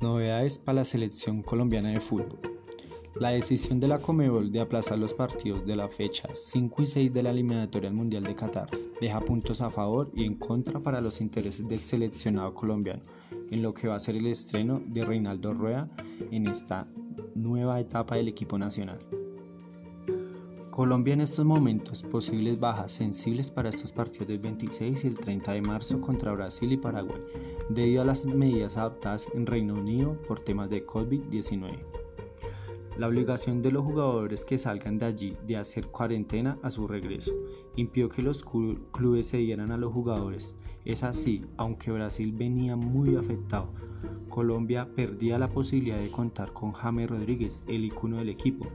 novedades para la selección colombiana de fútbol. La decisión de la Comebol de aplazar los partidos de la fecha 5 y 6 de la eliminatoria al Mundial de Qatar deja puntos a favor y en contra para los intereses del seleccionado colombiano, en lo que va a ser el estreno de Reinaldo Rueda en esta nueva etapa del equipo nacional. Colombia en estos momentos posibles bajas sensibles para estos partidos del 26 y el 30 de marzo contra Brasil y Paraguay, debido a las medidas adoptadas en Reino Unido por temas de COVID-19. La obligación de los jugadores que salgan de allí de hacer cuarentena a su regreso impidió que los clubes se dieran a los jugadores. Es así, aunque Brasil venía muy afectado, Colombia perdía la posibilidad de contar con James Rodríguez, el icono del equipo,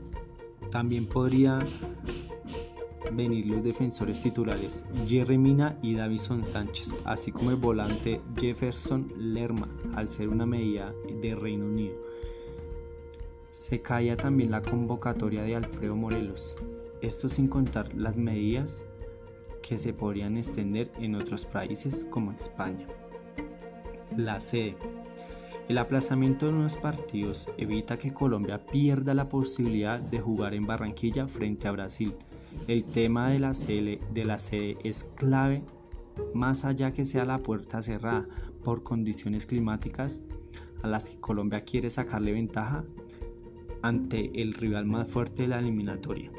también podrían venir los defensores titulares Jerry Mina y Davison Sánchez, así como el volante Jefferson Lerma, al ser una medida de Reino Unido. Se caía también la convocatoria de Alfredo Morelos, esto sin contar las medidas que se podrían extender en otros países como España. La sede el aplazamiento de unos partidos evita que Colombia pierda la posibilidad de jugar en Barranquilla frente a Brasil. El tema de la, sede, de la sede es clave más allá que sea la puerta cerrada por condiciones climáticas a las que Colombia quiere sacarle ventaja ante el rival más fuerte de la eliminatoria.